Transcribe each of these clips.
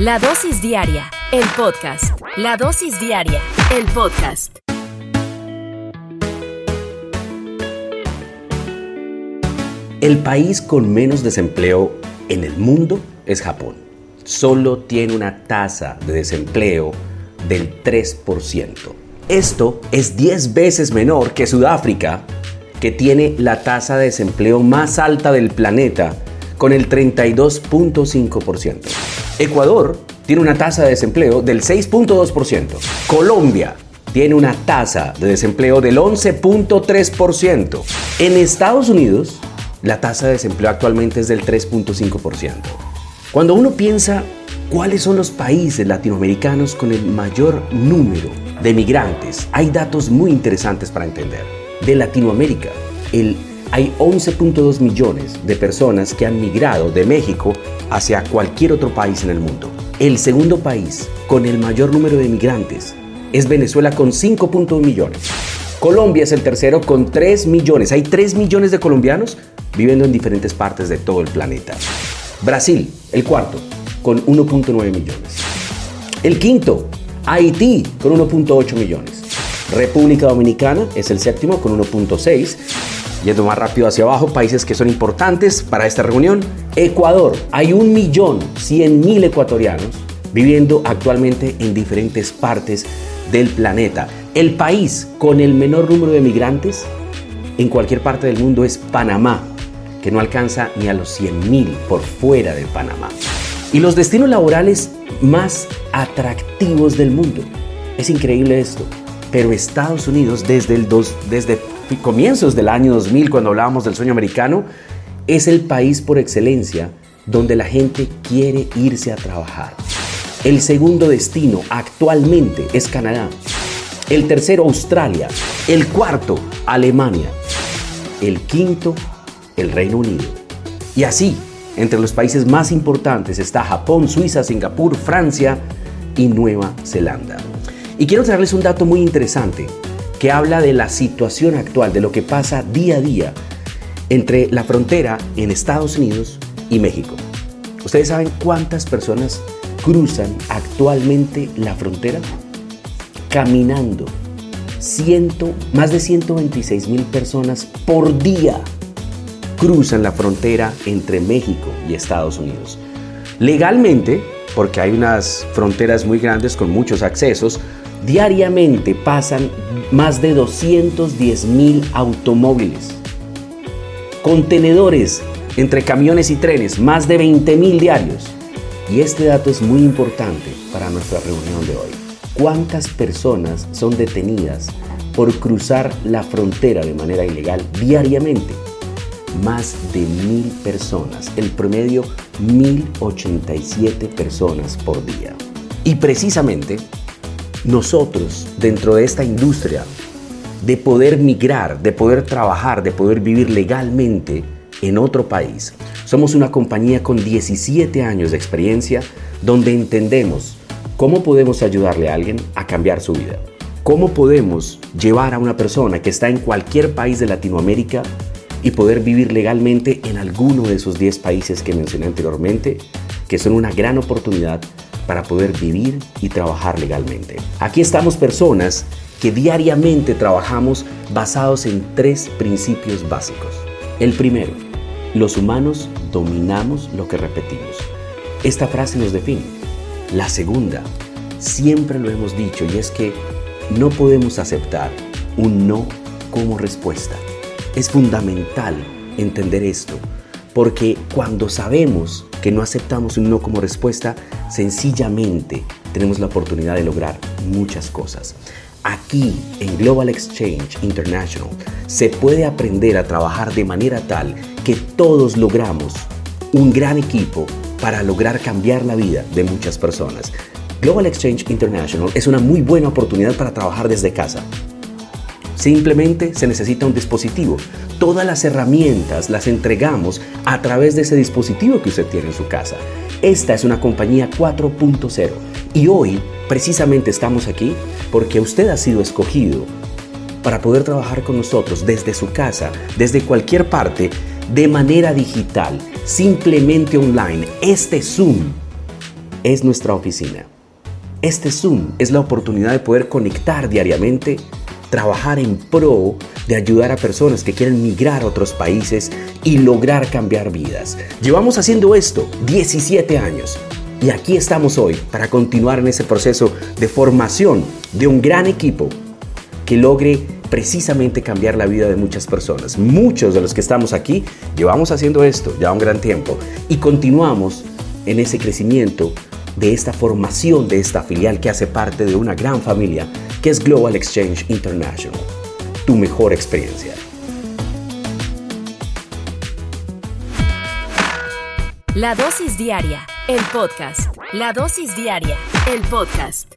La dosis diaria, el podcast. La dosis diaria, el podcast. El país con menos desempleo en el mundo es Japón. Solo tiene una tasa de desempleo del 3%. Esto es 10 veces menor que Sudáfrica, que tiene la tasa de desempleo más alta del planeta, con el 32.5%. Ecuador tiene una tasa de desempleo del 6.2%. Colombia tiene una tasa de desempleo del 11.3%. En Estados Unidos, la tasa de desempleo actualmente es del 3.5%. Cuando uno piensa cuáles son los países latinoamericanos con el mayor número de migrantes, hay datos muy interesantes para entender. De Latinoamérica, hay 11.2 millones de personas que han migrado de México hacia cualquier otro país en el mundo. El segundo país con el mayor número de migrantes es Venezuela con 5.1 millones. Colombia es el tercero con 3 millones. Hay 3 millones de colombianos viviendo en diferentes partes de todo el planeta. Brasil, el cuarto, con 1.9 millones. El quinto, Haití, con 1.8 millones. República Dominicana es el séptimo con 1.6. Yendo más rápido hacia abajo, países que son importantes para esta reunión. Ecuador, hay 1.100.000 ecuatorianos viviendo actualmente en diferentes partes del planeta. El país con el menor número de migrantes en cualquier parte del mundo es Panamá, que no alcanza ni a los 100.000 por fuera de Panamá. Y los destinos laborales más atractivos del mundo. Es increíble esto. Pero Estados Unidos, desde, el dos, desde comienzos del año 2000, cuando hablábamos del sueño americano, es el país por excelencia donde la gente quiere irse a trabajar. El segundo destino actualmente es Canadá. El tercero, Australia. El cuarto, Alemania. El quinto, el Reino Unido. Y así, entre los países más importantes está Japón, Suiza, Singapur, Francia y Nueva Zelanda. Y quiero traerles un dato muy interesante que habla de la situación actual, de lo que pasa día a día entre la frontera en Estados Unidos y México. ¿Ustedes saben cuántas personas cruzan actualmente la frontera? Caminando. Más de 126 mil personas por día cruzan la frontera entre México y Estados Unidos. Legalmente, porque hay unas fronteras muy grandes con muchos accesos, diariamente pasan más de 210 mil automóviles. Contenedores entre camiones y trenes, más de 20 mil diarios. Y este dato es muy importante para nuestra reunión de hoy. ¿Cuántas personas son detenidas por cruzar la frontera de manera ilegal diariamente? Más de mil personas, el promedio 1087 personas por día. Y precisamente nosotros dentro de esta industria de poder migrar, de poder trabajar, de poder vivir legalmente en otro país. Somos una compañía con 17 años de experiencia donde entendemos cómo podemos ayudarle a alguien a cambiar su vida. Cómo podemos llevar a una persona que está en cualquier país de Latinoamérica y poder vivir legalmente en alguno de esos 10 países que mencioné anteriormente, que son una gran oportunidad para poder vivir y trabajar legalmente. Aquí estamos personas que diariamente trabajamos basados en tres principios básicos. El primero, los humanos dominamos lo que repetimos. Esta frase nos define. La segunda, siempre lo hemos dicho y es que no podemos aceptar un no como respuesta. Es fundamental entender esto porque cuando sabemos que no aceptamos un no como respuesta, sencillamente tenemos la oportunidad de lograr muchas cosas. Aquí en Global Exchange International se puede aprender a trabajar de manera tal que todos logramos un gran equipo para lograr cambiar la vida de muchas personas. Global Exchange International es una muy buena oportunidad para trabajar desde casa. Simplemente se necesita un dispositivo. Todas las herramientas las entregamos a través de ese dispositivo que usted tiene en su casa. Esta es una compañía 4.0 y hoy precisamente estamos aquí porque usted ha sido escogido para poder trabajar con nosotros desde su casa, desde cualquier parte, de manera digital, simplemente online. Este Zoom es nuestra oficina. Este Zoom es la oportunidad de poder conectar diariamente trabajar en pro de ayudar a personas que quieren migrar a otros países y lograr cambiar vidas. Llevamos haciendo esto 17 años y aquí estamos hoy para continuar en ese proceso de formación de un gran equipo que logre precisamente cambiar la vida de muchas personas. Muchos de los que estamos aquí llevamos haciendo esto ya un gran tiempo y continuamos en ese crecimiento de esta formación de esta filial que hace parte de una gran familia que es Global Exchange International. Tu mejor experiencia. La dosis diaria, el podcast. La dosis diaria, el podcast.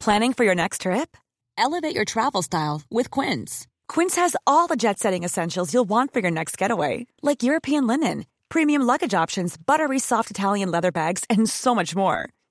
Planning for your next trip? Elevate your travel style with Quince. Quince has all the jet setting essentials you'll want for your next getaway, like European linen, premium luggage options, buttery soft Italian leather bags, and so much more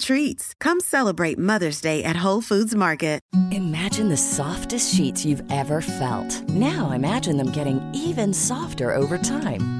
treats. Come celebrate Mother's Day at Whole Foods Market. Imagine the softest sheets you've ever felt. Now imagine them getting even softer over time.